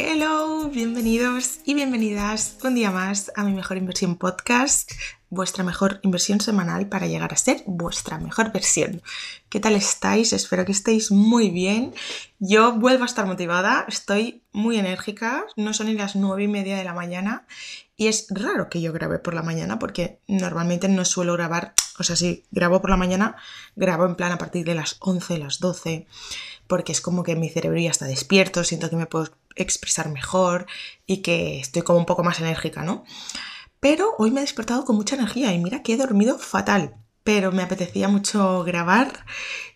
Hello, bienvenidos y bienvenidas un día más a mi mejor inversión podcast, vuestra mejor inversión semanal para llegar a ser vuestra mejor versión. ¿Qué tal estáis? Espero que estéis muy bien. Yo vuelvo a estar motivada, estoy muy enérgica, no son ni las nueve y media de la mañana y es raro que yo grabe por la mañana porque normalmente no suelo grabar, o sea, si grabo por la mañana, grabo en plan a partir de las 11, las 12, porque es como que mi cerebro ya está despierto, siento que me puedo expresar mejor y que estoy como un poco más enérgica, ¿no? Pero hoy me he despertado con mucha energía y mira que he dormido fatal, pero me apetecía mucho grabar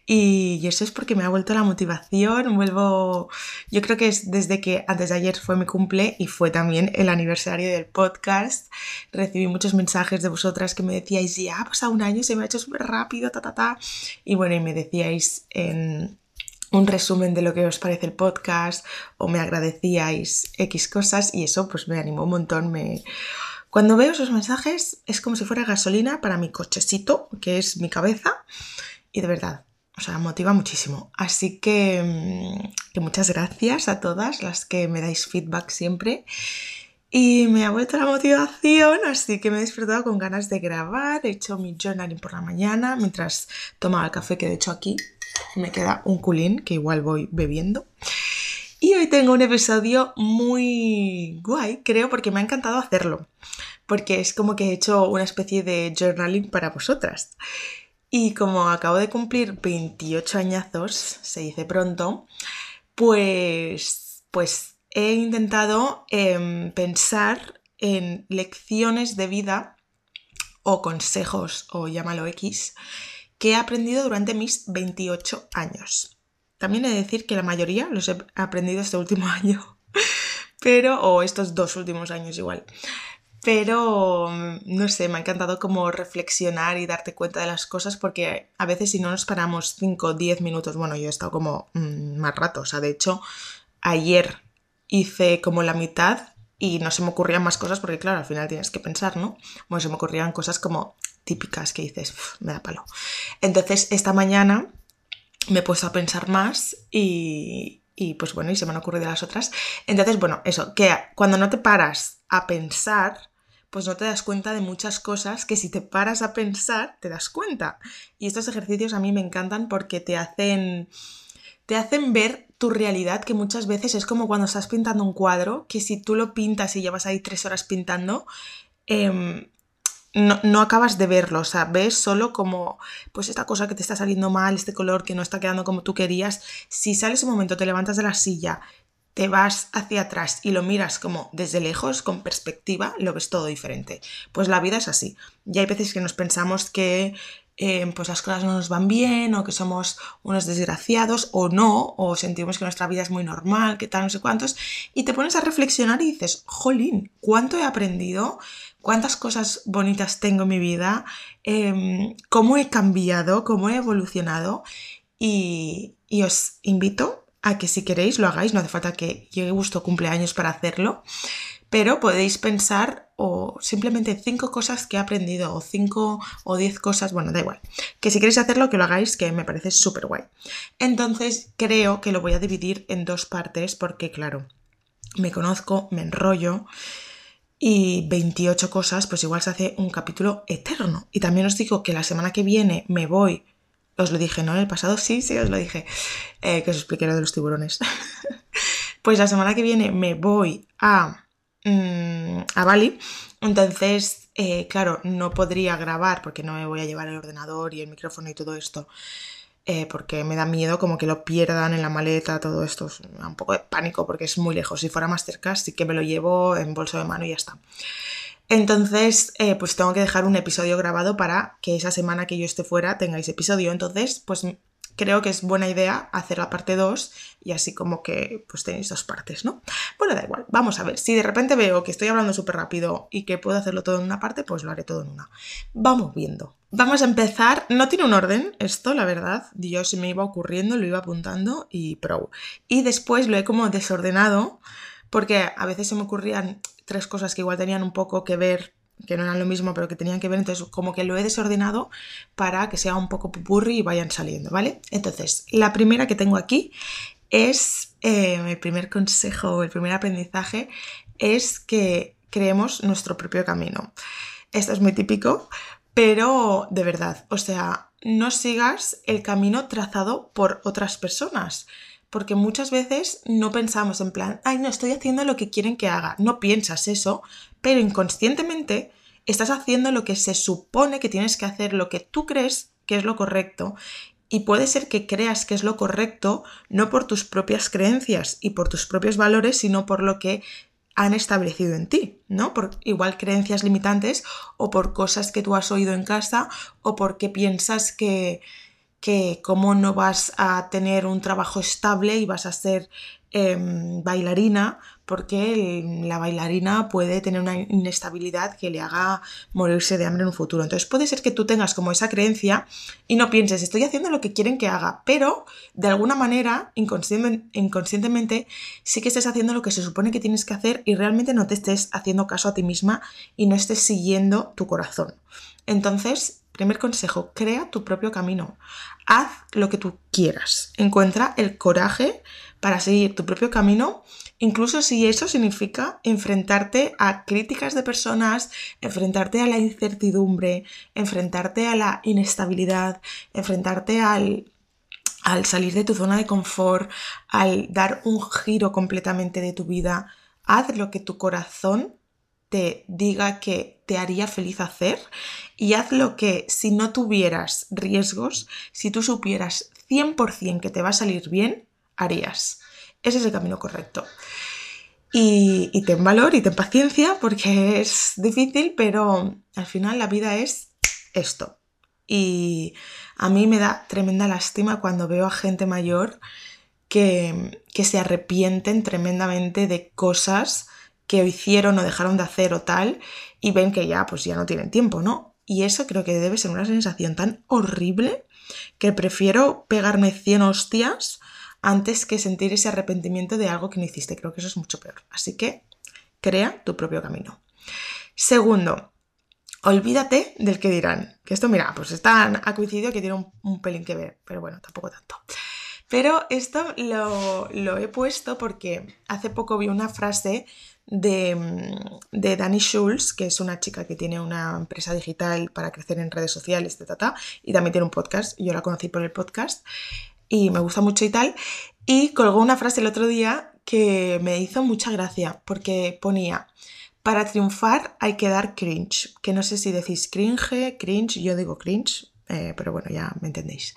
y eso es porque me ha vuelto la motivación, vuelvo, yo creo que es desde que antes de ayer fue mi cumple y fue también el aniversario del podcast, recibí muchos mensajes de vosotras que me decíais, ya ha pasado un año, se me ha hecho súper rápido, ta, ta, ta, y bueno, y me decíais en un resumen de lo que os parece el podcast o me agradecíais X cosas y eso pues me animó un montón, me cuando veo esos mensajes es como si fuera gasolina para mi cochecito, que es mi cabeza, y de verdad, o sea, motiva muchísimo. Así que, mm, muchas gracias a todas las que me dais feedback siempre. Y me ha vuelto la motivación, así que me he despertado con ganas de grabar. He hecho mi journaling por la mañana mientras tomaba el café que de hecho aquí me queda un culín que igual voy bebiendo. Y hoy tengo un episodio muy guay, creo, porque me ha encantado hacerlo. Porque es como que he hecho una especie de journaling para vosotras. Y como acabo de cumplir 28 añazos, se dice pronto, pues, pues he intentado em, pensar en lecciones de vida o consejos, o llámalo X, que he aprendido durante mis 28 años. También he de decir que la mayoría los he aprendido este último año, pero, o estos dos últimos años igual. Pero, mm, no sé, me ha encantado como reflexionar y darte cuenta de las cosas porque a veces si no nos paramos 5 o 10 minutos, bueno, yo he estado como mm, más rato, o sea, de hecho, ayer hice como la mitad y no se me ocurrían más cosas porque, claro, al final tienes que pensar, ¿no? Bueno, se me ocurrían cosas como típicas que dices, me da palo. Entonces, esta mañana me he puesto a pensar más y, y pues bueno, y se me han ocurrido las otras. Entonces, bueno, eso, que cuando no te paras a pensar, pues no te das cuenta de muchas cosas que si te paras a pensar, te das cuenta. Y estos ejercicios a mí me encantan porque te hacen, te hacen ver tu realidad, que muchas veces es como cuando estás pintando un cuadro, que si tú lo pintas y llevas ahí tres horas pintando, eh, no, acabas de verlo, o sea, ves solo como, pues esta cosa que te está saliendo mal, este color que no está quedando como tú querías. Si sales un momento, te levantas de la silla, te vas hacia atrás y lo miras como desde lejos, con perspectiva, lo ves todo diferente. Pues la vida es así. Y hay veces que nos pensamos que eh, pues las cosas no nos van bien o que somos unos desgraciados o no, o sentimos que nuestra vida es muy normal, que tal, no sé cuántos, y te pones a reflexionar y dices, jolín, ¿cuánto he aprendido? cuántas cosas bonitas tengo en mi vida, em, cómo he cambiado, cómo he evolucionado y, os invito a que si queréis lo hagáis, no hace falta que llegue vuestro cumpleaños para hacerlo, pero podéis pensar o simplemente cinco cosas que he aprendido o cinco o diez cosas, bueno, da igual, que si queréis hacerlo que lo hagáis, que me parece súper guay. Entonces creo que lo voy a dividir en dos partes porque claro, me conozco, me enrollo y 28 cosas, pues igual se hace un capítulo eterno. Y también os digo que la semana que viene me voy, os lo dije, ¿no? En el pasado sí, sí, os lo dije, eh, que os expliqué lo de los tiburones. pues la semana que viene me voy a, mm, a Bali, entonces, eh, claro, no podría grabar porque no me voy a llevar el ordenador y el micrófono y todo esto. Eh, porque me da miedo como que lo pierdan en la maleta, todo esto, es un poco de pánico porque es muy lejos. Si fuera más cerca, sí que me lo llevo en bolso de mano y ya está. Entonces, eh, pues tengo que dejar un episodio grabado para que esa semana que yo esté fuera tengáis episodio. Entonces, pues creo que es buena idea hacer la parte 2 y así como que pues tenéis dos partes, ¿no? Bueno, da igual, vamos a ver, si de repente veo que estoy hablando súper rápido y que puedo hacerlo todo en una parte, pues lo haré todo en una. Vamos viendo. Vamos a empezar, no tiene un orden esto, la verdad, yo se me iba ocurriendo, lo iba apuntando y pro. Y después lo he como desordenado porque a veces se me ocurrían tres cosas que igual tenían un poco que ver que no eran lo mismo, pero que tenían que ver, entonces como que lo he desordenado para que sea un poco pupurri y vayan saliendo, ¿vale? Entonces, la primera que tengo aquí es eh, mi primer consejo, el primer aprendizaje es que creemos nuestro propio camino. Esto es muy típico, pero de verdad, o sea, no sigas el camino trazado por otras personas. Porque muchas veces no pensamos en plan, ay, no, estoy haciendo lo que quieren que haga. No piensas eso, pero inconscientemente estás haciendo lo que se supone que tienes que hacer, lo que tú crees que es lo correcto. Y puede ser que creas que es lo correcto no por tus propias creencias y por tus propios valores, sino por lo que han establecido en ti, ¿no? Por igual creencias limitantes o por cosas que tú has oído en casa o porque piensas que, que como no vas a tener un trabajo estable y vas a ser Em, bailarina porque la bailarina puede tener una inestabilidad que le haga morirse de hambre en un futuro. Entonces puede ser que tú tengas como esa creencia y no pienses, estoy haciendo lo que quieren que haga, pero de alguna manera, inconscientemente, sí que estés haciendo lo que se supone que tienes que hacer y realmente no te estés haciendo caso a ti misma y no estés siguiendo tu corazón. Entonces, primer consejo, crea tu propio camino. Haz lo que tú quieras. Encuentra el coraje para seguir tu propio camino, incluso si eso significa enfrentarte a críticas de personas, enfrentarte a la incertidumbre, enfrentarte a la inestabilidad, enfrentarte al, al salir de tu zona de confort, al dar un giro completamente de tu vida. Haz lo que tu corazón te diga que te haría feliz hacer y haz lo que si no tuvieras riesgos, si tú supieras 100% que te va a salir bien, harías. Ese es el camino correcto. Y, ten valor y ten paciencia porque es difícil, pero al final la vida es esto. Y a mí me da tremenda lástima cuando veo a gente mayor que, que se arrepienten tremendamente de cosas que hicieron o dejaron de hacer o tal y ven que ya pues ya no tienen tiempo, ¿no? Y eso creo que debe ser una sensación tan horrible que prefiero pegarme 100 hostias antes que sentir ese arrepentimiento de algo que no hiciste. Creo que eso es mucho peor. Así que crea tu propio camino. Segundo, olvídate del que dirán. Que esto, mira, pues está, ha coincidido que tiene un, pelín que ver, pero bueno, tampoco tanto. Pero esto lo, he puesto porque hace poco vi una frase de, de Dani Schulz, que es una chica que tiene una empresa digital para crecer en redes sociales, y también tiene un podcast. Yo la conocí por el podcast y me gusta mucho y tal. Y colgó una frase el otro día que me hizo mucha gracia porque ponía, para triunfar hay que dar cringe, que no sé si decís cringe, cringe, yo digo cringe, eh, pero bueno, ya me entendéis.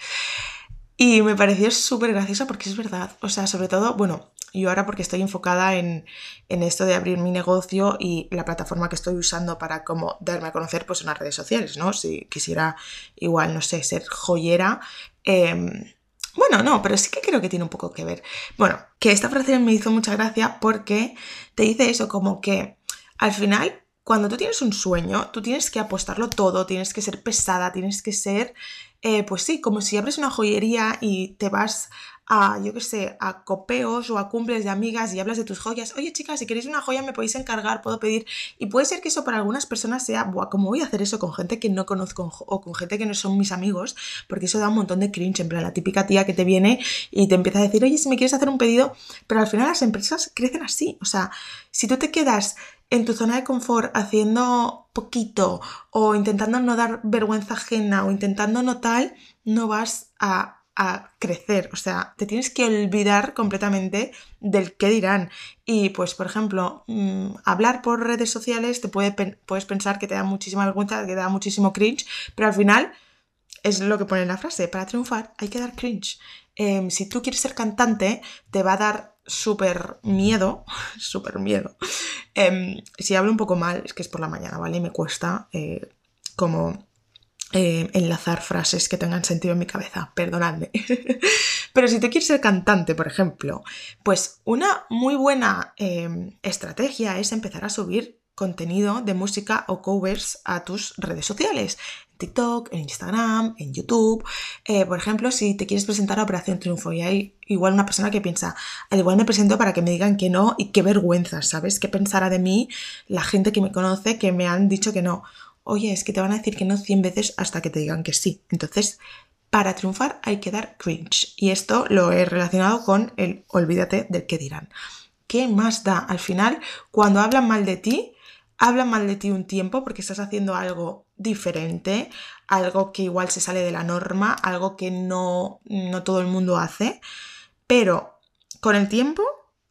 Y me pareció súper graciosa porque es verdad, o sea, sobre todo, bueno, yo ahora porque estoy enfocada en, en, esto de abrir mi negocio y la plataforma que estoy usando para como darme a conocer pues en las redes sociales, ¿no? Si quisiera igual, no sé, ser joyera, eh, bueno, no, pero sí que creo que tiene un poco que ver. Bueno, que esta frase me hizo mucha gracia porque te dice eso, como que al final, cuando tú tienes un sueño, tú tienes que apostarlo todo, tienes que ser pesada, tienes que ser, eh, pues sí, como si abres una joyería y te vas a, yo qué sé, a copeos o a cumples de amigas y hablas de tus joyas. Oye, chicas, si queréis una joya me podéis encargar, puedo pedir. Y puede ser que eso para algunas personas sea, Buah, ¿cómo voy a hacer eso con gente que no conozco o con gente que no son mis amigos? Porque eso da un montón de cringe, en plan, la típica tía que te viene y te empieza a decir, oye, si me quieres hacer un pedido, pero al final las empresas crecen así. O sea, si tú te quedas en tu zona de confort haciendo poquito o intentando no dar vergüenza ajena o intentando no tal, no vas a crecer, o sea, te tienes que olvidar completamente del qué dirán. Y pues, por ejemplo, mm, hablar por redes sociales te puede puedes pensar que te da muchísima vergüenza, que te da muchísimo cringe, pero al final es lo que pone en la frase, para triunfar hay que dar cringe. Em, si tú quieres ser cantante, te va a dar súper miedo, súper miedo. Em, si hablo un poco mal, es que es por la mañana, ¿vale? Me cuesta eh, como eh, enlazar frases que tengan sentido en mi cabeza, perdonadme. Pero si te quieres ser cantante, por ejemplo, pues una muy buena em, estrategia es empezar a subir contenido de música o covers a tus redes sociales. TikTok, en Instagram, en YouTube. Eh, por ejemplo, si te quieres presentar a Operación Triunfo y hay igual una persona que piensa, al igual me presento para que me digan que no y qué vergüenza, ¿sabes? ¿Qué pensará de mí la gente que me conoce que me han dicho que no? oye, es que te van a decir que no 100 veces hasta que te digan que sí. Entonces, para triunfar hay que dar cringe. Y esto lo he relacionado con el olvídate del que dirán. ¿Qué más da? Al final, cuando hablan mal de ti, hablan mal de ti un tiempo porque estás haciendo algo diferente, algo que igual se sale de la norma, algo que no, no todo el mundo hace, pero con el tiempo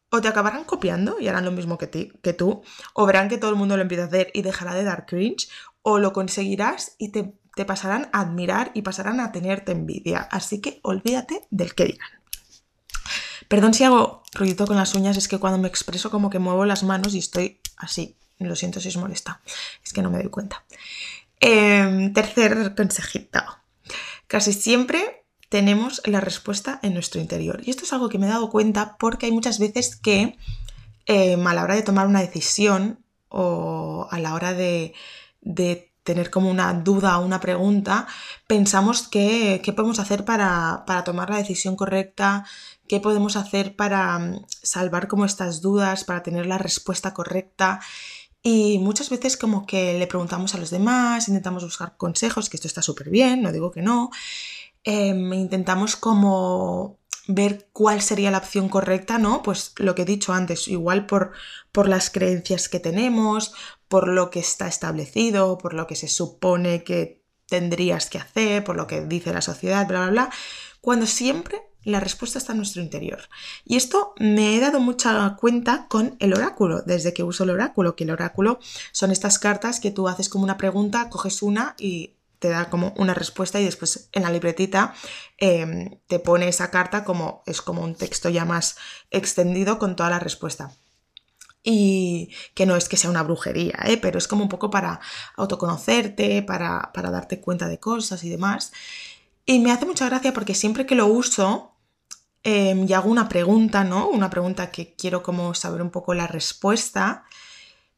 o te acabarán copiando y harán lo mismo que, ti, que tú, o verán que todo el mundo lo empieza a hacer y dejará de dar cringe, o lo conseguirás y te, te pasarán a admirar y pasarán a tenerte envidia. Así que olvídate del que digan. Perdón si hago ruidito con las uñas, es que cuando me expreso como que muevo las manos y estoy así. Lo siento si os molesta, es que no me doy cuenta. Em, tercer consejito. Casi siempre tenemos la respuesta en nuestro interior. Y esto es algo que me he dado cuenta porque hay muchas veces que em, a la hora de tomar una decisión o a la hora de, tener como una duda o una pregunta, pensamos que, qué podemos hacer para, para, tomar la decisión correcta, qué podemos hacer para mm, salvar como estas dudas, para tener la respuesta correcta. Y muchas veces como que le preguntamos a los demás, intentamos buscar consejos, que esto está súper bien, no digo que no. Em, intentamos como ver cuál sería la opción correcta, ¿no? Pues lo que he dicho antes, igual por, por las creencias que tenemos, por lo que está establecido, por lo que se supone que tendrías que hacer, por lo que dice la sociedad, bla, bla, bla, cuando siempre la respuesta está en nuestro interior. Y esto me he dado mucha cuenta con el oráculo, desde que uso el oráculo, que el oráculo son estas cartas que tú haces como una pregunta, coges una y te da como una respuesta y después en la libretita em, te pone esa carta como es como un texto ya más extendido con toda la respuesta. Y que no es que sea una brujería, ¿eh? pero es como un poco para autoconocerte, para, para darte cuenta de cosas y demás. Y me hace mucha gracia porque siempre que lo uso, Em, y hago una pregunta, ¿no? Una pregunta que quiero como saber un poco la respuesta,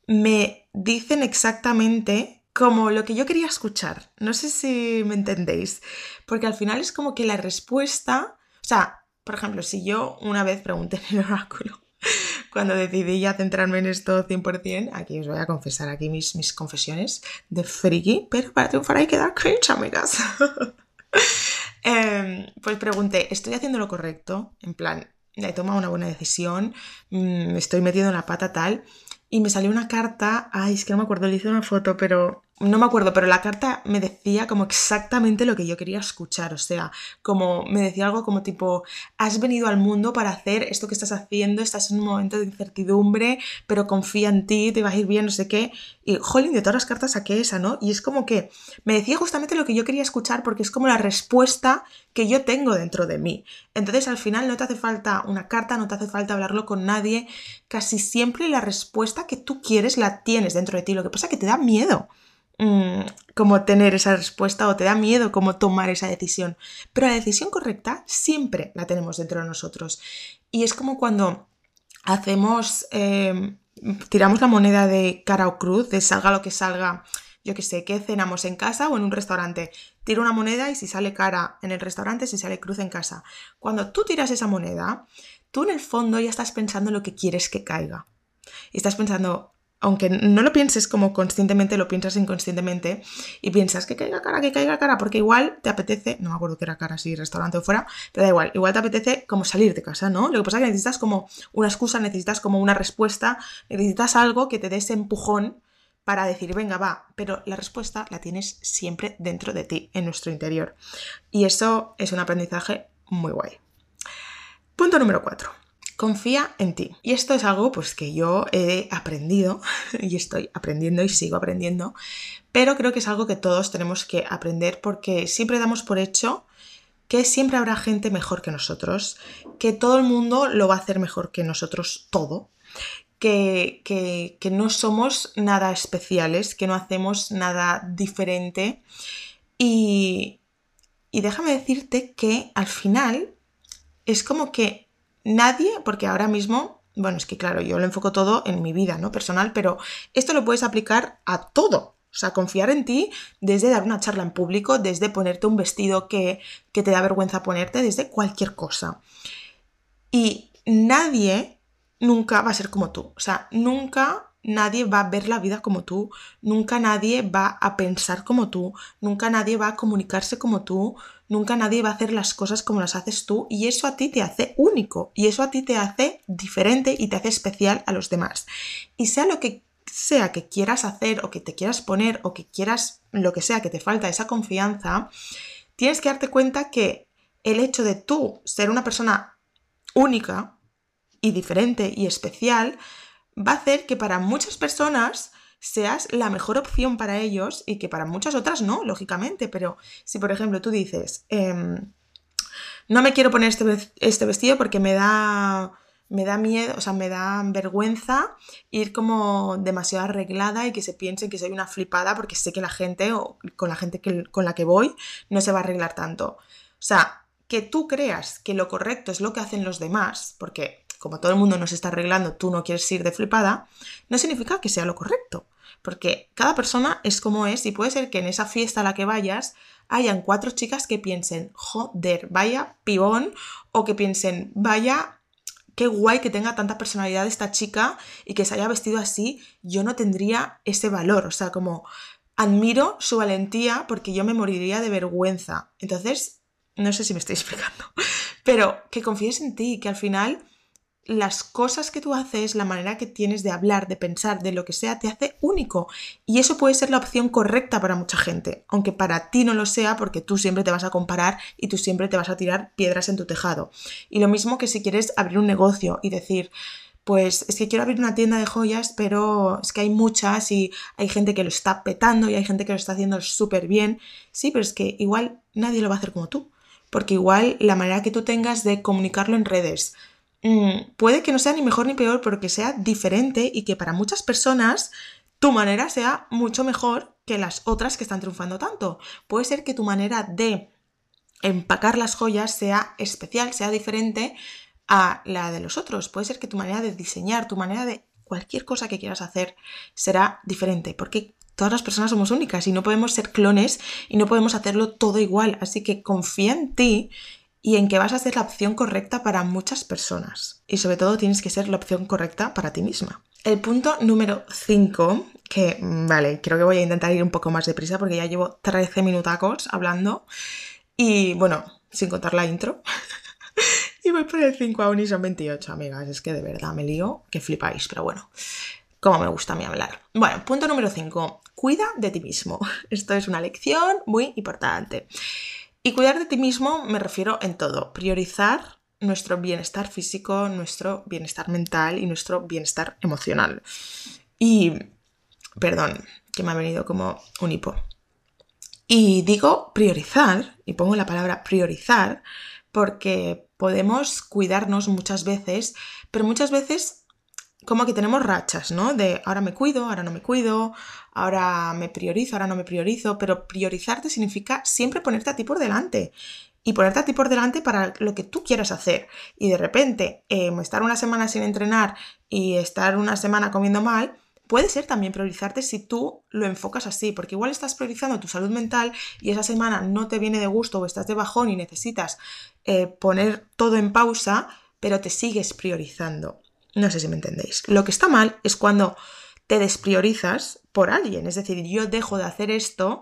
me dicen exactamente como lo que yo quería escuchar. No sé si me entendéis, porque al final es como que la respuesta, o sea, por ejemplo, si yo una vez pregunté en el oráculo, cuando decidí ya centrarme en esto 100%, aquí os voy a confesar aquí mis, mis confesiones de friki, pero para triunfar hay que dar cringe, amigas. Em, pues pregunté, ¿estoy haciendo lo correcto? En plan, he tomado una buena decisión, mm, estoy metiendo en la pata tal. Y me salió una carta, ay, es que no me acuerdo, le hice una foto, pero no me acuerdo, pero la carta me decía como exactamente lo que yo quería escuchar, o sea, como me decía algo como tipo, has venido al mundo para hacer esto que estás haciendo, estás en un momento de incertidumbre, pero confía en ti, te va a ir bien, no sé qué, y jolín, de todas las cartas saqué esa, ¿no? Y es como que me decía justamente lo que yo quería escuchar porque es como la respuesta que yo tengo dentro de mí. Entonces al final no te hace falta una carta, no te hace falta hablarlo con nadie, casi siempre la respuesta que tú quieres la tienes dentro de ti, lo que pasa es que te da miedo. Mm, como tener esa respuesta o te da miedo cómo tomar esa decisión. Pero la decisión correcta siempre la tenemos dentro de nosotros. Y es como cuando hacemos, em, tiramos la moneda de cara o cruz, de salga lo que salga, yo que sé, que cenamos en casa o en un restaurante. Tiro una moneda y si sale cara en el restaurante, si sale cruz en casa. Cuando tú tiras esa moneda, tú en el fondo ya estás pensando lo que quieres que caiga. Y estás pensando, aunque no lo pienses como conscientemente, lo piensas inconscientemente y piensas que caiga cara, que caiga cara, porque igual te apetece, no me acuerdo que era cara si restaurante o fuera, pero da igual, igual te apetece como salir de casa, ¿no? Lo que pasa es que necesitas como una excusa, necesitas como una respuesta, necesitas algo que te dé ese empujón para decir, venga, va, pero la respuesta la tienes siempre dentro de ti, en nuestro interior. Y eso es un aprendizaje muy guay. Punto número 4 confía en ti. Y esto es algo pues que yo he aprendido y estoy aprendiendo y sigo aprendiendo, pero creo que es algo que todos tenemos que aprender porque siempre damos por hecho que siempre habrá gente mejor que nosotros, que todo el mundo lo va a hacer mejor que nosotros todo, que, que, no somos nada especiales, que no hacemos nada diferente y, y déjame decirte que al final es como que nadie, porque ahora mismo, bueno, es que claro, yo lo enfoco todo en mi vida, ¿no? Personal, pero esto lo puedes aplicar a todo. O sea, confiar en ti desde dar una charla en público, desde ponerte un vestido que, que te da vergüenza ponerte, desde cualquier cosa. Y nadie nunca va a ser como tú. O sea, nunca nadie va a ver la vida como tú, nunca nadie va a pensar como tú, nunca nadie va a comunicarse como tú, nunca nadie va a hacer las cosas como las haces tú y eso a ti te hace único y eso a ti te hace diferente y te hace especial a los demás. Y sea lo que sea que quieras hacer o que te quieras poner o que quieras lo que sea que te falta esa confianza, tienes que darte cuenta que el hecho de tú ser una persona única y diferente y especial va a hacer que para muchas personas seas la mejor opción para ellos y que para muchas otras no, lógicamente. Pero si, por ejemplo, tú dices, em, no me quiero poner este, este vestido porque me da me da miedo, o sea, me da vergüenza ir como demasiado arreglada y que se piense que soy una flipada porque sé que la gente o con la gente que, con la que voy no se va a arreglar tanto. O sea, que tú creas que lo correcto es lo que hacen los demás, porque como todo el mundo nos está arreglando, tú no quieres ir de flipada, no significa que sea lo correcto. Porque cada persona es como es y puede ser que en esa fiesta a la que vayas hayan cuatro chicas que piensen, joder, vaya pibón, o que piensen, vaya qué guay que tenga tanta personalidad esta chica y que se haya vestido así, yo no tendría ese valor, o sea, como admiro su valentía porque yo me moriría de vergüenza. Entonces, no sé si me estoy explicando, pero que confíes en ti, que al final las cosas que tú haces, la manera que tienes de hablar, de pensar, de lo que sea, te hace único. Y eso puede ser la opción correcta para mucha gente, aunque para ti no lo sea porque tú siempre te vas a comparar y tú siempre te vas a tirar piedras en tu tejado. Y lo mismo que si quieres abrir un negocio y decir, pues es que quiero abrir una tienda de joyas, pero es que hay muchas y hay gente que lo está petando y hay gente que lo está haciendo súper bien. Sí, pero es que igual nadie lo va a hacer como tú, porque igual la manera que tú tengas de comunicarlo en redes, Mm, puede que no sea ni mejor ni peor, pero que sea diferente y que para muchas personas tu manera sea mucho mejor que las otras que están triunfando tanto. Puede ser que tu manera de empacar las joyas sea especial, sea diferente a la de los otros. Puede ser que tu manera de diseñar, tu manera de cualquier cosa que quieras hacer será diferente, porque todas las personas somos únicas y no podemos ser clones y no podemos hacerlo todo igual. Así que confía en ti y en que vas a ser la opción correcta para muchas personas. Y sobre todo tienes que ser la opción correcta para ti misma. El punto número 5, que vale, creo que voy a intentar ir un poco más deprisa porque ya llevo 13 minutacos hablando y bueno, sin contar la intro. y voy por el 5 aún y son 28, amigas. Es que de verdad me lío, que flipáis, pero bueno, como me gusta a mí hablar. Bueno, punto número 5, cuida de ti mismo. Esto es una lección muy importante. Y cuidar de ti mismo me refiero en todo, priorizar nuestro bienestar físico, nuestro bienestar mental y nuestro bienestar emocional. Y, perdón, que me ha venido como un hipo. Y digo priorizar, y pongo la palabra priorizar, porque podemos cuidarnos muchas veces, pero muchas veces como que tenemos rachas, ¿no? De ahora me cuido, ahora no me cuido, ahora me priorizo, ahora no me priorizo, pero priorizarte significa siempre ponerte a ti por delante y ponerte a ti por delante para lo que tú quieras hacer. Y de repente, em, estar una semana sin entrenar y estar una semana comiendo mal, puede ser también priorizarte si tú lo enfocas así, porque igual estás priorizando tu salud mental y esa semana no te viene de gusto o estás de bajón y necesitas eh, poner todo en pausa, pero te sigues priorizando. No sé si me entendéis. Lo que está mal es cuando te despriorizas por alguien. Es decir, yo dejo de hacer esto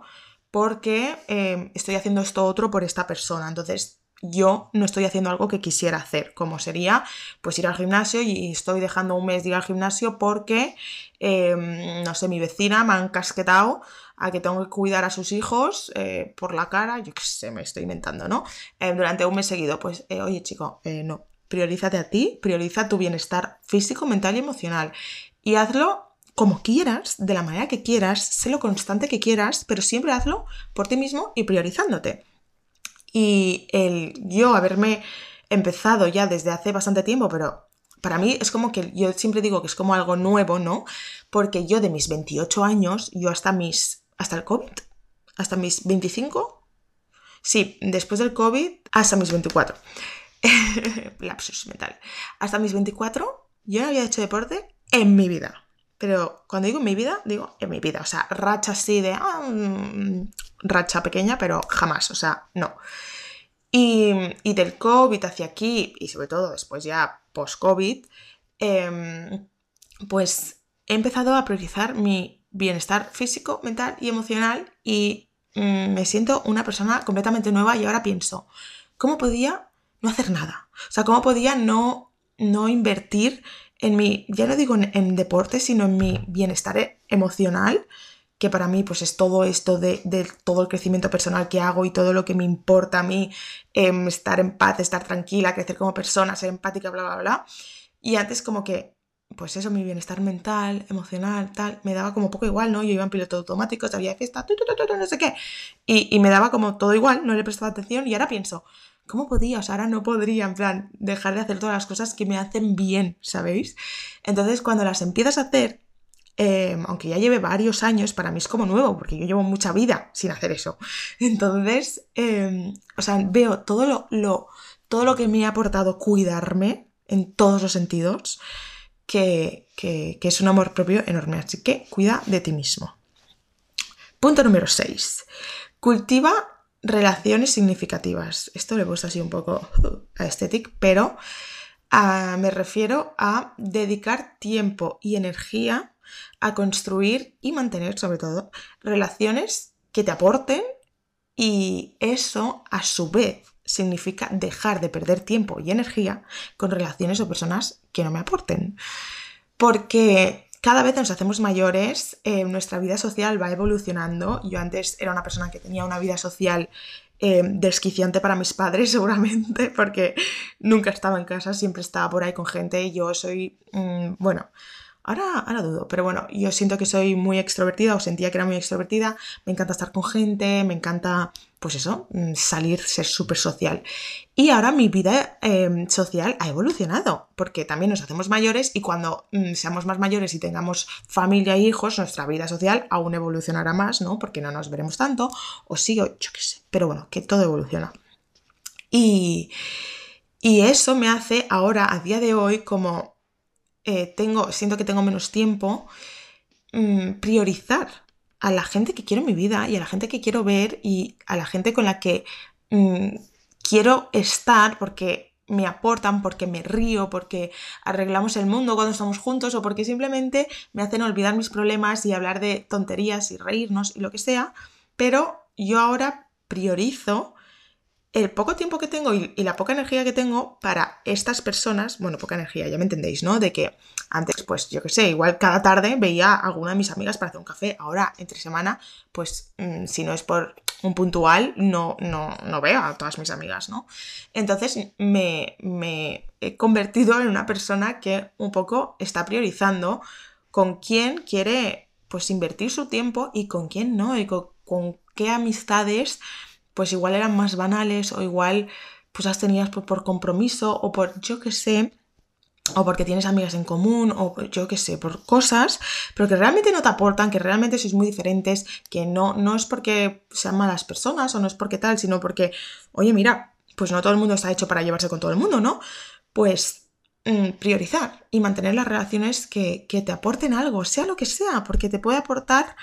porque eh, estoy haciendo esto otro por esta persona. Entonces, yo no estoy haciendo algo que quisiera hacer, como sería pues ir al gimnasio y estoy dejando un mes de ir al gimnasio porque, em, no sé, mi vecina me han casquetado a que tengo que cuidar a sus hijos eh, por la cara, yo qué sé, me estoy inventando, ¿no? Eh, durante un mes seguido, pues, oye chico, no, priorízate a ti, prioriza tu bienestar físico, mental y emocional. Y hazlo como quieras, de la manera que quieras, sé lo constante que quieras, pero siempre hazlo por ti mismo y priorizándote. Y el yo haberme empezado ya desde hace bastante tiempo, pero para mí es como que yo siempre digo que es como algo nuevo, ¿no? Porque yo de mis 28 años, yo hasta mis hasta el COVID, hasta mis 25, sí, después del COVID hasta mis 24. lapsus mental. Hasta mis 24 yo no había hecho deporte en mi vida. Pero cuando digo en mi vida, digo en mi vida. O sea, racha así de... Ah, mm, racha pequeña, pero jamás. O sea, no. Y, del COVID hacia aquí, y sobre todo después ya post-COVID, em, pues he empezado a priorizar mi bienestar físico, mental y emocional y mm, me siento una persona completamente nueva y ahora pienso, ¿cómo podía no hacer nada? O sea, ¿cómo podía no, no invertir en mi, ya no digo en, deporte, sino en mi bienestar emocional? que para mí pues es todo esto de, todo el crecimiento personal que hago y todo lo que me importa a mí, em, estar en paz, estar tranquila, crecer como persona, ser empática, bla, bla, bla. Y antes como que pues eso, mi bienestar mental, emocional, tal, me daba como poco igual, ¿no? Yo iba en piloto automático, salía de fiesta, no sé qué, y, me daba como todo igual, no le prestaba atención y ahora pienso, ¿cómo podía? O sea, ahora no podría, en plan, dejar de hacer todas las cosas que me hacen bien, ¿sabéis? Entonces, cuando las empiezas a hacer, em, aunque ya lleve varios años, para mí es como nuevo, porque yo llevo mucha vida sin hacer eso. Entonces, em, o sea, veo todo lo, todo lo que me ha aportado cuidarme en todos los sentidos que, es un amor propio enorme. Así que cuida de ti mismo. Punto número 6. Cultiva relaciones significativas. Esto le he puesto así un poco a estético, pero ah, me refiero a dedicar tiempo y energía a construir y mantener, sobre todo, relaciones que te aporten y eso, a su vez, significa dejar de perder tiempo y energía con relaciones o personas que no me aporten. Porque cada vez nos hacemos mayores, eh, nuestra vida social va evolucionando. Yo antes era una persona que tenía una vida social eh, desquiciante para mis padres, seguramente, porque nunca estaba en casa, siempre estaba por ahí con gente y yo soy, mm, bueno, Ahora, dudo, pero bueno, yo siento que soy muy extrovertida o sentía que era muy extrovertida, me encanta estar con gente, me encanta, pues eso, mm, salir, ser súper social. Y ahora mi vida em, social ha evolucionado, porque también nos hacemos mayores y cuando mm, seamos más mayores y tengamos familia e hijos, nuestra vida social aún evolucionará más, ¿no? Porque no nos veremos tanto, o sí, o yo qué sé, pero bueno, que todo evoluciona. Y, y eso me hace ahora, a día de hoy, como eh, tengo, siento que tengo menos tiempo, mm, priorizar a la gente que quiero en mi vida y a la gente que quiero ver y a la gente con la que mm, quiero estar porque me aportan, porque me río, porque arreglamos el mundo cuando estamos juntos o porque simplemente me hacen olvidar mis problemas y hablar de tonterías y reírnos y lo que sea, pero yo ahora priorizo el poco tiempo que tengo y, la poca energía que tengo para estas personas, bueno, poca energía, ya me entendéis, ¿no? De que antes, pues yo qué sé, igual cada tarde veía a alguna de mis amigas para hacer un café, ahora entre semana, pues mm, si no es por un puntual, no, no, no veo a todas mis amigas, ¿no? Entonces me, me he convertido en una persona que un poco está priorizando con quién quiere pues invertir su tiempo y con quién no, y con qué amistades pues igual eran más banales o igual pues las tenías por, compromiso o por yo qué sé, o porque tienes amigas en común, o yo qué sé, por cosas, pero que realmente no te aportan, que realmente sois muy diferentes, que no, no es porque sean malas personas o no es porque tal, sino porque, oye, mira, pues no todo el mundo está hecho para llevarse con todo el mundo, ¿no? Pues mm, priorizar y mantener las relaciones que, que te aporten algo, sea lo que sea, porque te puede aportar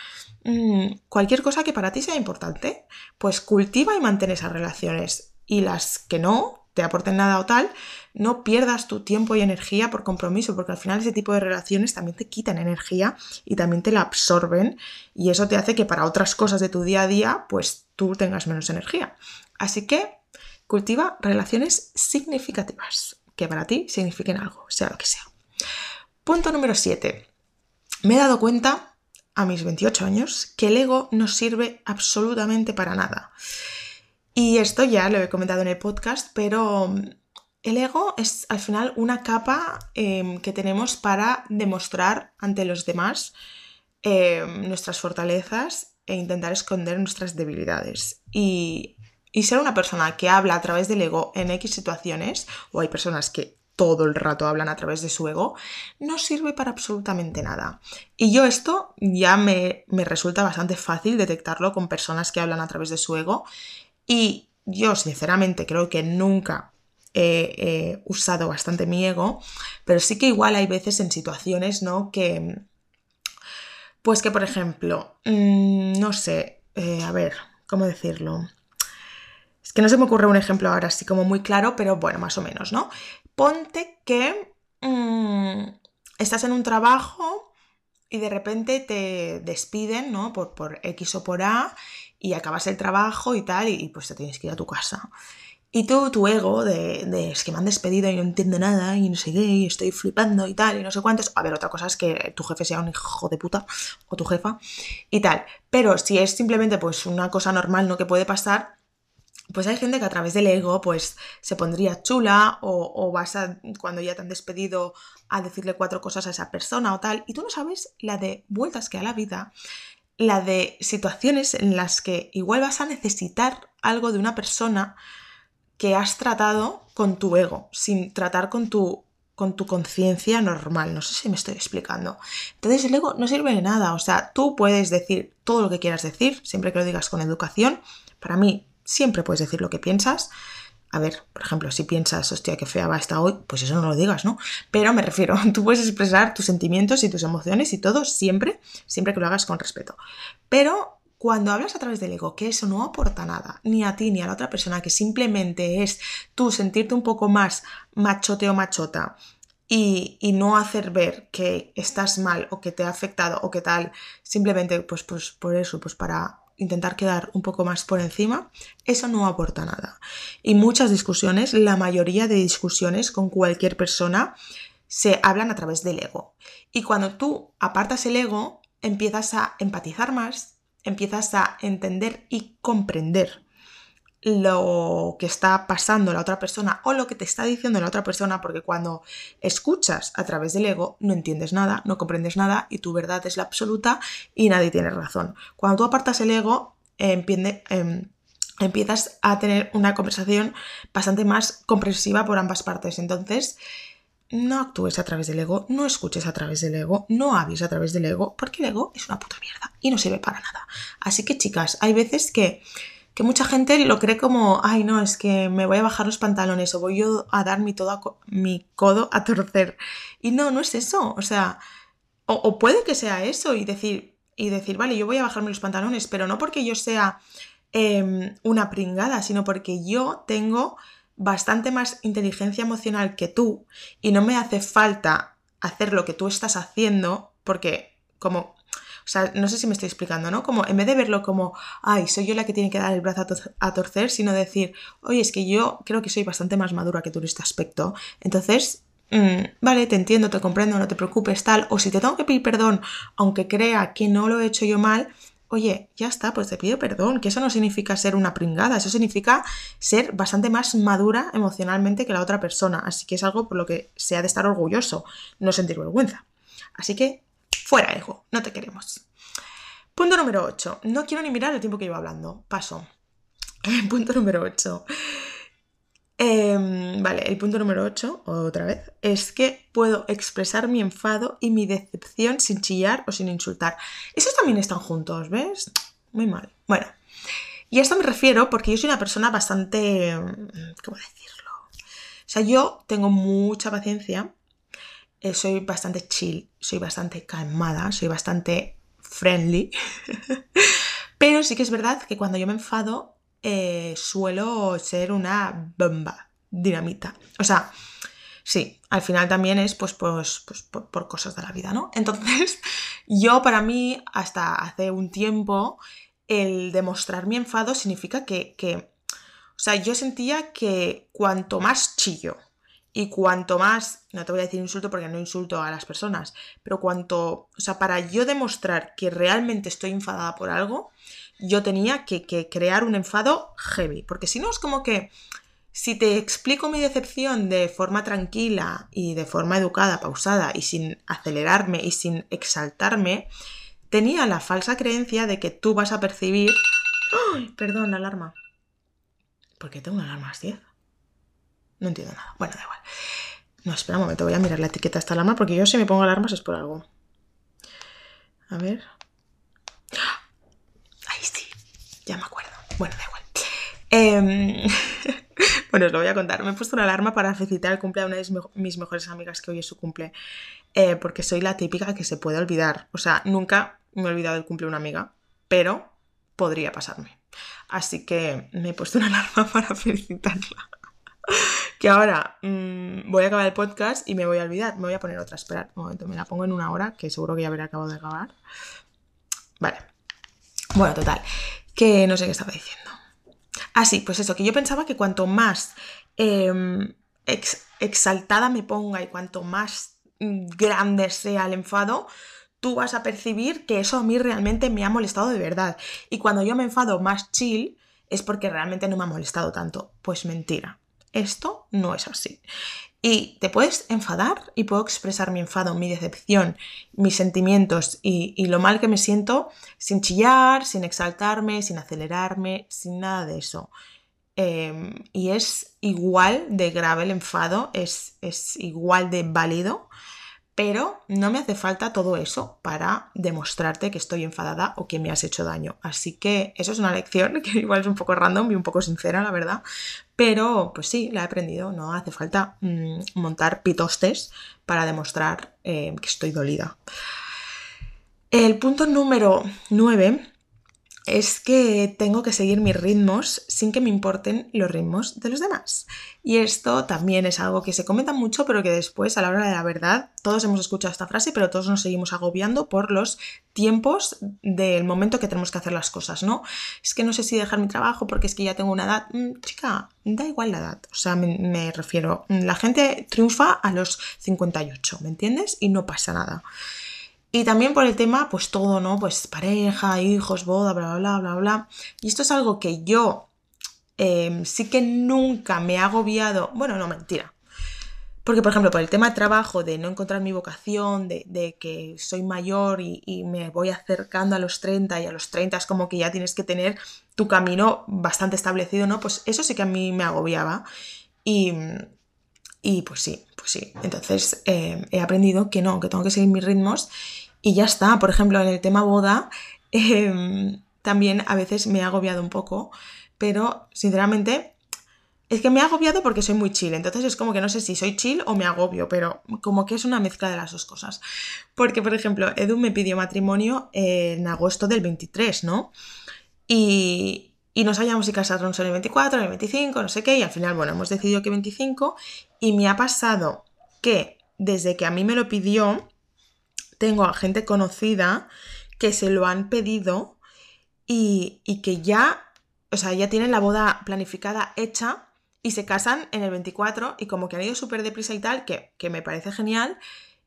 Mm, cualquier cosa que para ti sea importante, pues cultiva y mantén esas relaciones. Y las que no te aporten nada o tal, no pierdas tu tiempo y energía por compromiso, porque al final ese tipo de relaciones también te quitan energía y también te la absorben y eso te hace que para otras cosas de tu día a día, pues tú tengas menos energía. Así que cultiva relaciones significativas, que para ti signifiquen algo, sea lo que sea. Punto número 7. Me he dado cuenta a mis 28 años que el ego no sirve absolutamente para nada. Y esto ya lo he comentado en el podcast, pero mm, el ego es al final una capa em, que tenemos para demostrar ante los demás em, nuestras fortalezas e intentar esconder nuestras debilidades. Y, y ser una persona que habla a través del ego en X situaciones, o hay personas que todo el rato hablan a través de su ego, no sirve para absolutamente nada. Y yo esto ya me, resulta bastante fácil detectarlo con personas que hablan a través de su ego. Y yo sinceramente creo que nunca he, usado bastante mi ego, pero sí que igual hay veces en situaciones, ¿no? Que, pues que, por ejemplo, mm, no sé, eh, a ver, ¿cómo decirlo? Es que no se me ocurre un ejemplo ahora así como muy claro, pero bueno, más o menos, ¿no? Ponte que mm, estás en un trabajo y de repente te despiden, ¿no? Por, por X o por A y acabas el trabajo y tal y, pues te tienes que ir a tu casa. Y tú, tu ego de, de, es que me han despedido y no entiendo nada y no sé qué, y estoy flipando y tal, y no sé cuántos. A ver, otra cosa es que tu jefe sea un hijo de puta o tu jefa y tal. Pero si es simplemente pues una cosa normal, ¿no? Que puede pasar, pues hay gente que a través del ego pues se pondría chula o, vas a, cuando ya te han despedido, a decirle cuatro cosas a esa persona o tal, y tú no sabes la de vueltas que a la vida, la de situaciones en las que igual vas a necesitar algo de una persona que has tratado con tu ego, sin tratar con tu con tu conciencia normal, no sé si me estoy explicando. Entonces el ego no sirve de nada, o sea, tú puedes decir todo lo que quieras decir, siempre que lo digas con educación. Para mí, siempre puedes decir lo que piensas. A ver, por ejemplo, si piensas, hostia, qué fea va esta hoy, pues eso no lo digas, ¿no? Pero me refiero, tú puedes expresar tus sentimientos y tus emociones y todo siempre, siempre que lo hagas con respeto. Pero cuando hablas a través del ego, que eso no aporta nada, ni a ti ni a la otra persona, que simplemente es tú sentirte un poco más machote o machota y, y, no hacer ver que estás mal o que te ha afectado o que tal, simplemente pues, pues por eso, pues para intentar quedar un poco más por encima, eso no aporta nada. Y muchas discusiones, la mayoría de discusiones con cualquier persona, se hablan a través del ego. Y cuando tú apartas el ego, empiezas a empatizar más, empiezas a entender y comprender lo que está pasando la otra persona o lo que te está diciendo la otra persona, porque cuando escuchas a través del ego no entiendes nada, no comprendes nada y tu verdad es la absoluta y nadie tiene razón. Cuando tú apartas el ego, eh, eh, empiezas a tener una conversación bastante más comprensiva por ambas partes. Entonces, no actúes a través del ego, no escuches a través del ego, no hables a través del ego, porque el ego es una puta mierda y no sirve para nada. Así que, chicas, hay veces que que mucha gente lo cree como, ay no, es que me voy a bajar los pantalones o voy yo a dar mi, todo mi codo a torcer. Y no, no es eso, o sea, o, puede que sea eso y decir, y decir, vale, yo voy a bajarme los pantalones, pero no porque yo sea eh, una pringada, sino porque yo tengo bastante más inteligencia emocional que tú y no me hace falta hacer lo que tú estás haciendo porque como o sea, no sé si me estoy explicando, ¿no? Como en vez de verlo como, ay, soy yo la que tiene que dar el brazo a, torcer, sino decir, oye, es que yo creo que soy bastante más madura que tú en este aspecto. Entonces, mm, vale, te entiendo, te comprendo, no te preocupes, tal. O si te tengo que pedir perdón, aunque crea que no lo he hecho yo mal, oye, ya está, pues te pido perdón, que eso no significa ser una pringada, eso significa ser bastante más madura emocionalmente que la otra persona, así que es algo por lo que se ha de estar orgulloso, no sentir vergüenza. Así que Fuera, ego, no te queremos. Punto número 8. No quiero ni mirar el tiempo que llevo hablando. Paso. Punto número 8. Em, vale, el punto número 8, otra vez, es que puedo expresar mi enfado y mi decepción sin chillar o sin insultar. Esos también están juntos, ¿ves? Muy mal. Bueno, y a esto me refiero porque yo soy una persona bastante... ¿Cómo decirlo? O sea, yo tengo mucha paciencia eh, soy bastante chill, soy bastante calmada, soy bastante friendly. Pero sí que es verdad que cuando yo me enfado eh, suelo ser una bomba, dinamita. O sea, sí, al final también es pues, pues, pues por, cosas de la vida, ¿no? Entonces, yo para mí, hasta hace un tiempo, el demostrar mi enfado significa que, que o sea, yo sentía que cuanto más chillo, y cuanto más, no te voy a decir insulto porque no insulto a las personas, pero cuanto, o sea, para yo demostrar que realmente estoy enfadada por algo, yo tenía que, crear un enfado heavy, porque si no es como que si te explico mi decepción de forma tranquila y de forma educada, pausada y sin acelerarme y sin exaltarme, tenía la falsa creencia de que tú vas a percibir... ¡Ay! Perdón, la alarma. ¿Por qué tengo una alarma a 10? No entiendo nada. Bueno, da igual. No, espera un momento, voy a mirar la etiqueta de esta alarma porque yo si me pongo alarmas es por algo. A ver. Ahí sí, ya me acuerdo. Bueno, da igual. Em, bueno, os lo voy a contar. Me he puesto una alarma para felicitar el cumpleaños de una de mis mejores amigas que hoy es su cumple. Eh, porque soy la típica que se puede olvidar. O sea, nunca me he olvidado del cumple de una amiga, pero podría pasarme. Así que me he puesto una alarma para felicitarla que ahora mm, voy a acabar el podcast y me voy a olvidar. Me voy a poner otra. Esperad un momento, me la pongo en una hora, que seguro que ya habré acabado de acabar. Vale. Bueno, total. Que no sé qué estaba diciendo. Ah, sí, pues eso, que yo pensaba que cuanto más em, exaltada me ponga y cuanto más mm, grande sea el enfado, tú vas a percibir que eso a mí realmente me ha molestado de verdad. Y cuando yo me enfado más chill, es porque realmente no me ha molestado tanto. Pues mentira. Esto no es así. Y te puedes enfadar y puedo expresar mi enfado, mi decepción, mis sentimientos y, lo mal que me siento sin chillar, sin exaltarme, sin acelerarme, sin nada de eso. Em, y es igual de grave el enfado, es, es igual de válido pero no me hace falta todo eso para demostrarte que estoy enfadada o que me has hecho daño. Así que eso es una lección que igual es un poco random y un poco sincera, la verdad. Pero pues sí, la he aprendido. No hace falta mm, montar pitostes para demostrar eh, que estoy dolida. El punto número 9 es que tengo que seguir mis ritmos sin que me importen los ritmos de los demás. Y esto también es algo que se comenta mucho, pero que después, a la hora de la verdad, todos hemos escuchado esta frase, pero todos nos seguimos agobiando por los tiempos del momento que tenemos que hacer las cosas, ¿no? Es que no sé si dejar mi trabajo porque es que ya tengo una edad. Mm, chica, da igual la edad. O sea, me, me refiero, la gente triunfa a los 58, ¿me entiendes? Y no pasa nada. Y también por el tema, pues todo, ¿no? Pues pareja, hijos, boda, bla, bla, bla, bla, Y esto es algo que yo em, sí que nunca me he agobiado. Bueno, no, mentira. Porque, por ejemplo, por el tema de trabajo, de no encontrar mi vocación, de, que soy mayor y, y, me voy acercando a los 30 y a los 30 es como que ya tienes que tener tu camino bastante establecido, ¿no? Pues eso sí que a mí me agobiaba. Y, y pues sí, pues sí. Entonces eh, he aprendido que no, que tengo que seguir mis ritmos y ya está. Por ejemplo, en el tema boda, em, también a veces me he agobiado un poco, pero sinceramente es que me he agobiado porque soy muy chill. Entonces es como que no sé si soy chill o me agobio, pero como que es una mezcla de las dos cosas. Porque, por ejemplo, Edu me pidió matrimonio en agosto del 23, ¿no? Y, y no sabíamos si casarnos en el 24, en el 25, no sé qué, y al final, bueno, hemos decidido que 25, y me ha pasado que desde que a mí me lo pidió, tengo a gente conocida que se lo han pedido y, que ya, o sea, ya tienen la boda planificada hecha y se casan en el 24 y como que han ido súper deprisa y tal, que, que me parece genial.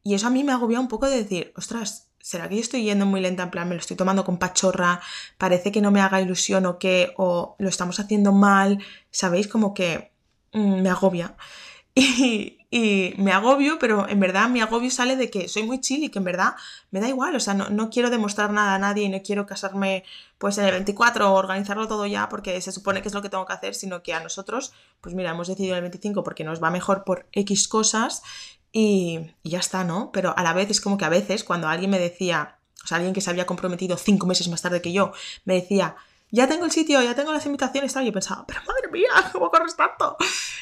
Y eso a mí me agobia un poco de decir, ostras, ¿será que yo estoy yendo muy lenta? En plan, me lo estoy tomando con pachorra, parece que no me haga ilusión o que, o lo estamos haciendo mal, ¿sabéis? Como que mm, me agobia. Y, me agobio, pero en verdad mi agobio sale de que soy muy chill y que en verdad me da igual, o sea, no, no quiero demostrar nada a nadie y no quiero casarme pues en el 24 o organizarlo todo ya porque se supone que es lo que tengo que hacer, sino que a nosotros, pues mira, hemos decidido el 25 porque nos va mejor por X cosas y, ya está, ¿no? Pero a la vez es como que a veces cuando alguien me decía, o sea, alguien que se había comprometido cinco meses más tarde que yo, me decía, ya tengo el sitio, ya tengo las invitaciones, tal, y yo pensaba, pero madre mía, ¿cómo corres tanto?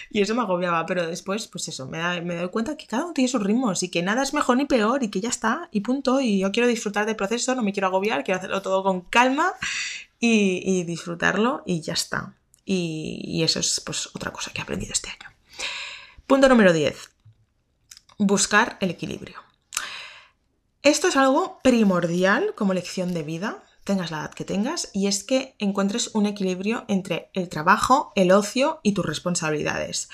Y eso me agobiaba, pero después, pues eso, me, me doy cuenta que cada uno tiene sus ritmos y que nada es mejor ni peor y que ya está, y punto, y yo quiero disfrutar del proceso, no me quiero agobiar, quiero hacerlo todo con calma y, disfrutarlo y ya está. Y, y, eso es pues otra cosa que he aprendido este año. Punto número 10 buscar el equilibrio. Esto es algo primordial como lección de vida, tengas la edad que tengas, y es que encuentres un equilibrio entre el trabajo, el ocio y tus responsabilidades.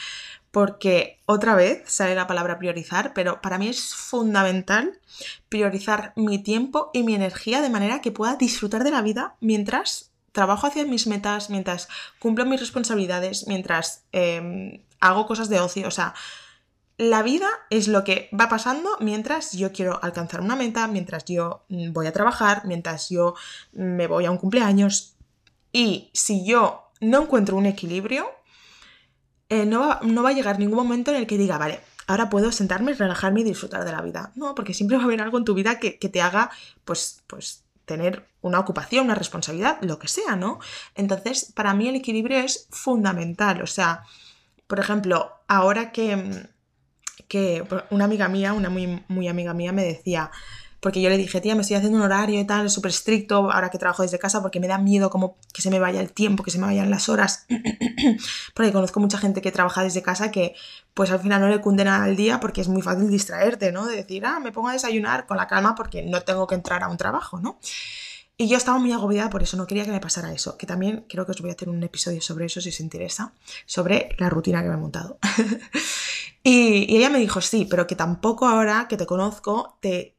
Porque otra vez sale la palabra priorizar, pero para mí es fundamental priorizar mi tiempo y mi energía de manera que pueda disfrutar de la vida mientras trabajo hacia mis metas, mientras cumplo mis responsabilidades, mientras em, hago cosas de ocio. O sea, la vida es lo que va pasando mientras yo quiero alcanzar una meta, mientras yo mm, voy a trabajar, mientras yo me voy a un cumpleaños. Y si yo no encuentro un equilibrio, eh, no, va, no, va, a llegar ningún momento en el que diga, vale, ahora puedo sentarme, relajarme y disfrutar de la vida. No, porque siempre va a haber algo en tu vida que, que te haga, pues, pues, tener una ocupación, una responsabilidad, lo que sea, ¿no? Entonces, para mí el equilibrio es fundamental. O sea, por ejemplo, ahora que mm, que una amiga mía, una muy, muy amiga mía, me decía, porque yo le dije, tía, me estoy haciendo un horario y tal, súper estricto, ahora que trabajo desde casa, porque me da miedo como que se me vaya el tiempo, que se me vayan las horas, porque conozco mucha gente que trabaja desde casa que pues al final no le cunde nada al día porque es muy fácil distraerte, ¿no? De decir, ah, me pongo a desayunar con la calma porque no tengo que entrar a un trabajo, ¿no? Y yo estaba muy agobiada por eso, no quería que me pasara eso, que también creo que os voy a hacer un episodio sobre eso si os interesa, sobre la rutina que me he montado. y, ella me dijo, sí, pero que tampoco ahora que te conozco, te,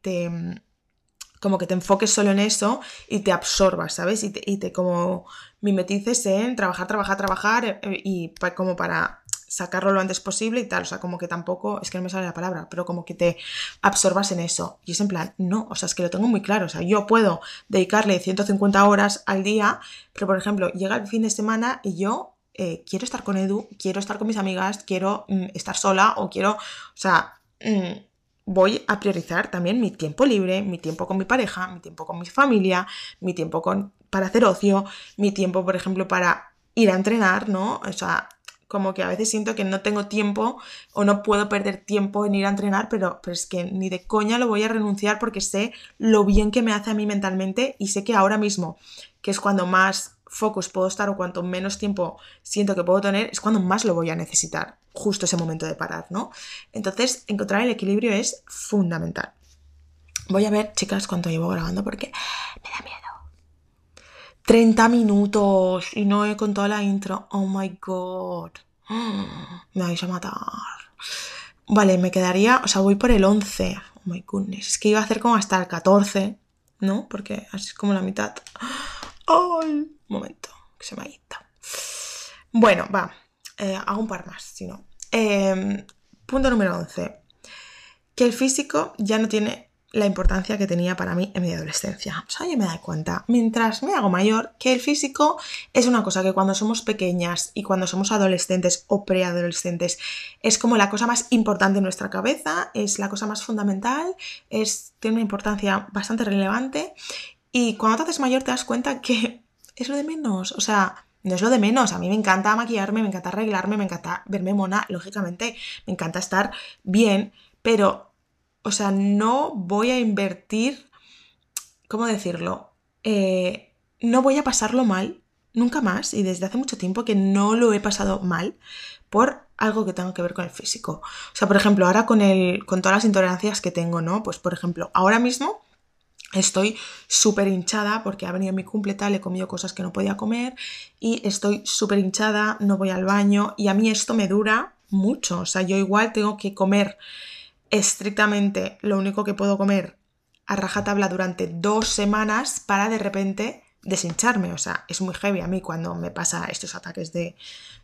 como que te enfoques solo en eso y te absorbas, ¿sabes? Y te, y te como mimetices en trabajar, trabajar, trabajar eh, y como para sacarlo lo antes posible y tal, o sea, como que tampoco, es que no me sale la palabra, pero como que te absorbas en eso. Y es en plan, no, o sea, es que lo tengo muy claro, o sea, yo puedo dedicarle 150 horas al día, pero por ejemplo, llega el fin de semana y yo eh, quiero estar con Edu, quiero estar con mis amigas, quiero mm, estar sola o quiero, o sea, mm, voy a priorizar también mi tiempo libre, mi tiempo con mi pareja, mi tiempo con mi familia, mi tiempo con, para hacer ocio, mi tiempo, por ejemplo, para ir a entrenar, ¿no? O sea, como que a veces siento que no tengo tiempo o no puedo perder tiempo en ir a entrenar, pero, pero es que ni de coña lo voy a renunciar porque sé lo bien que me hace a mí mentalmente y sé que ahora mismo, que es cuando más focus puedo estar o cuanto menos tiempo siento que puedo tener, es cuando más lo voy a necesitar, justo ese momento de parar, ¿no? Entonces, encontrar el equilibrio es fundamental. Voy a ver, chicas, cuánto llevo grabando porque me da miedo. 30 minutos y no he contado la intro. Oh my god. Me vais a matar. Vale, me quedaría, o sea, voy por el 11. Oh my goodness. Es que iba a hacer como hasta el 14, ¿no? Porque así es como la mitad. ¡Ay! momento, que se me ha ido. Bueno, va. Eh, hago un par más, si no. Em, punto número 11. Que el físico ya no tiene la importancia que tenía para mí en mi adolescencia. O sea, yo me doy cuenta, mientras me hago mayor, que el físico es una cosa que cuando somos pequeñas y cuando somos adolescentes o preadolescentes es como la cosa más importante en nuestra cabeza, es la cosa más fundamental, es, tiene una importancia bastante relevante. Y cuando te haces mayor te das cuenta que es lo de menos, o sea, no es lo de menos, a mí me encanta maquillarme, me encanta arreglarme, me encanta verme mona, lógicamente, me encanta estar bien, pero o sea, no voy a invertir, ¿cómo decirlo? Eh, no voy a pasarlo mal, nunca más, y desde hace mucho tiempo que no lo he pasado mal por algo que tenga que ver con el físico. O sea, por ejemplo, ahora con, el, con todas las intolerancias que tengo, ¿no? Pues, por ejemplo, ahora mismo estoy súper hinchada porque ha venido mi cumple tal, he comido cosas que no podía comer y estoy súper hinchada, no voy al baño y a mí esto me dura mucho. O sea, yo igual tengo que comer estrictamente lo único que puedo comer a rajatabla durante dos semanas para de repente deshincharme. O sea, es muy heavy a mí cuando me pasa estos ataques de,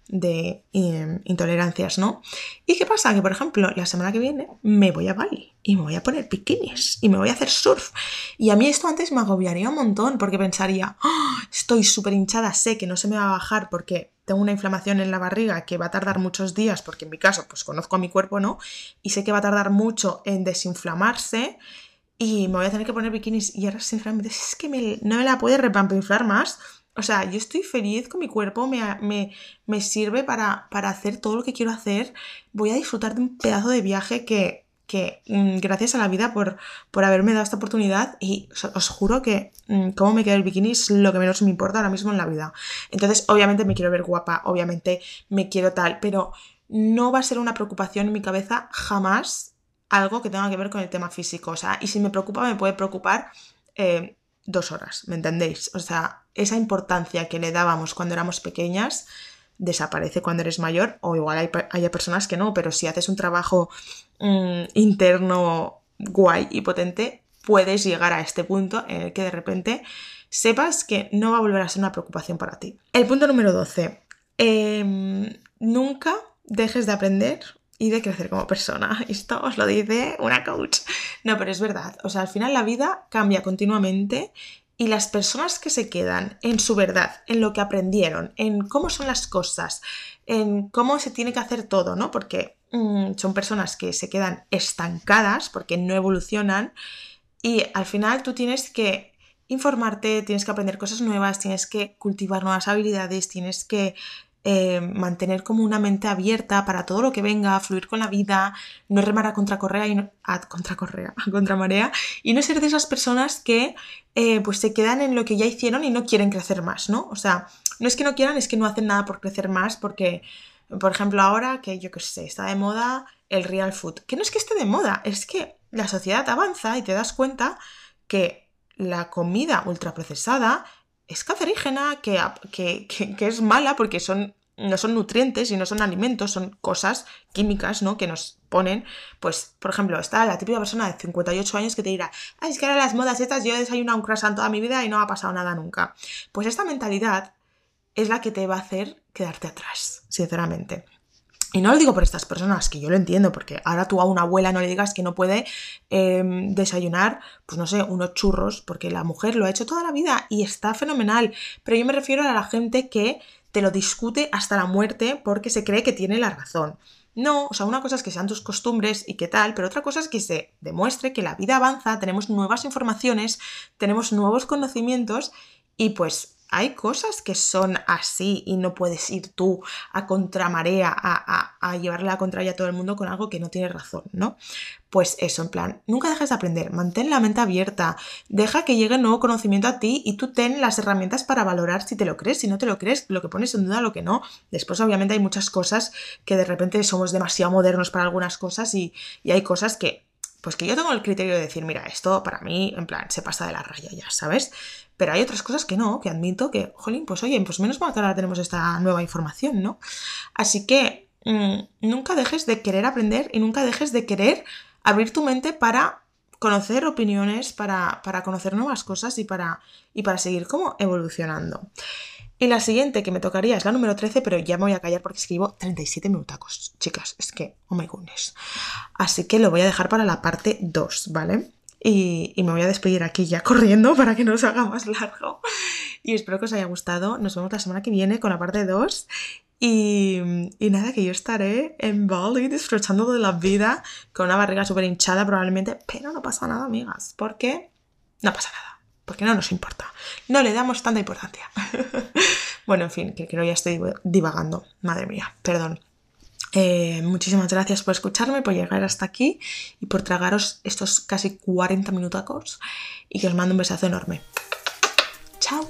de em, intolerancias, ¿no? ¿Y qué pasa? Que, por ejemplo, la semana que viene me voy a Bali y me voy a poner bikinis y me voy a hacer surf. Y a mí esto antes me agobiaría un montón porque pensaría, ¡Ah! estoy súper hinchada, sé que no se me va a bajar porque tengo una inflamación en la barriga que va a tardar muchos días, porque en mi caso, pues conozco a mi cuerpo, ¿no? Y sé que va a tardar mucho en desinflamarse y me voy a tener que poner bikinis. Y ahora, sinceramente, es que no me la puede repampinflar más. O sea, yo estoy feliz con mi cuerpo, me, me, sirve para, para hacer todo lo que quiero hacer. Voy a disfrutar de un pedazo de viaje que, que mm, gracias a la vida por, por, haberme dado esta oportunidad y os, juro que mm, cómo me queda el bikini es lo que menos me importa ahora mismo en la vida. Entonces, obviamente me quiero ver guapa, obviamente me quiero tal, pero no va a ser una preocupación en mi cabeza jamás algo que tenga que ver con el tema físico. O sea, y si me preocupa, me puede preocupar eh, dos horas, ¿me entendéis? O sea, esa importancia que le dábamos cuando éramos pequeñas desaparece cuando eres mayor, o igual hay, personas que no, pero si haces un trabajo mm, interno guay y potente, puedes llegar a este punto en el que de repente sepas que no va a volver a ser una preocupación para ti. El punto número 12. Em, nunca dejes de aprender y de crecer como persona. Esto os lo dice una coach. No, pero es verdad. O sea, al final la vida cambia continuamente y las personas que se quedan en su verdad, en lo que aprendieron, en cómo son las cosas, en cómo se tiene que hacer todo, ¿no? Porque mm, son personas que se quedan estancadas porque no evolucionan y al final tú tienes que informarte, tienes que aprender cosas nuevas, tienes que cultivar nuevas habilidades, tienes que eh, mantener como una mente abierta para todo lo que venga, fluir con la vida, no remar a contracorrea y no, a contracorrea, a contramarea y no ser de esas personas que eh, pues se quedan en lo que ya hicieron y no quieren crecer más, ¿no? O sea, no es que no quieran, es que no hacen nada por crecer más porque, por ejemplo, ahora que yo qué sé, está de moda el real food, que no es que esté de moda, es que la sociedad avanza y te das cuenta que la comida ultraprocesada es cancerígena, que, que, es mala porque son, no son nutrientes y no son alimentos, son cosas químicas, ¿no? Que nos ponen, pues, por ejemplo, está la típica persona de 58 años que te dirá, Ay, es que ahora las modas estas, yo he desayunado un croissant toda mi vida y no ha pasado nada nunca. Pues esta mentalidad es la que te va a hacer quedarte atrás, sinceramente. Y no lo digo por estas personas, que yo lo entiendo, porque ahora tú a una abuela no le digas que no puede em, desayunar, pues no sé, unos churros, porque la mujer lo ha hecho toda la vida y está fenomenal. Pero yo me refiero a la gente que te lo discute hasta la muerte porque se cree que tiene la razón. No, o sea, una cosa es que sean tus costumbres y qué tal, pero otra cosa es que se demuestre que la vida avanza, tenemos nuevas informaciones, tenemos nuevos conocimientos y pues hay cosas que son así y no puedes ir tú a contramarea, a, a, llevarle la contraria a todo el mundo con algo que no tiene razón, ¿no? Pues eso, en plan, nunca dejes de aprender, mantén la mente abierta, deja que llegue nuevo conocimiento a ti y tú ten las herramientas para valorar si te lo crees, si no te lo crees, lo que pones en duda, lo que no. Después, obviamente, hay muchas cosas que de repente somos demasiado modernos para algunas cosas y, y hay cosas que pues que yo tengo el criterio de decir, mira, esto para mí, en plan, se pasa de la raya ya, ¿sabes? Pero hay otras cosas que no, que admito que, jolín, pues oye, pues menos mal que ahora tenemos esta nueva información, ¿no? Así que mm, nunca dejes de querer aprender y nunca dejes de querer abrir tu mente para conocer opiniones, para, para conocer nuevas cosas y para, y para seguir como evolucionando. Y la siguiente que me tocaría es la número 13, pero ya me voy a callar porque escribo 37 minutacos. Chicas, es que, oh my goodness. Así que lo voy a dejar para la parte 2, ¿vale? Y, me voy a despedir aquí ya corriendo para que no se haga más largo. Y espero que os haya gustado. Nos vemos la semana que viene con la parte 2. Y, y, nada, que yo estaré en Bali disfrutando de la vida con una barriga súper hinchada probablemente, pero no pasa nada, amigas, porque no pasa nada, porque no nos importa, no le damos tanta importancia. bueno, en fin, que creo ya estoy divagando, madre mía, perdón. Eh, muchísimas gracias por escucharme, por llegar hasta aquí y por tragaros estos casi 40 minutacos y que os mando un besazo enorme. ¡Chao!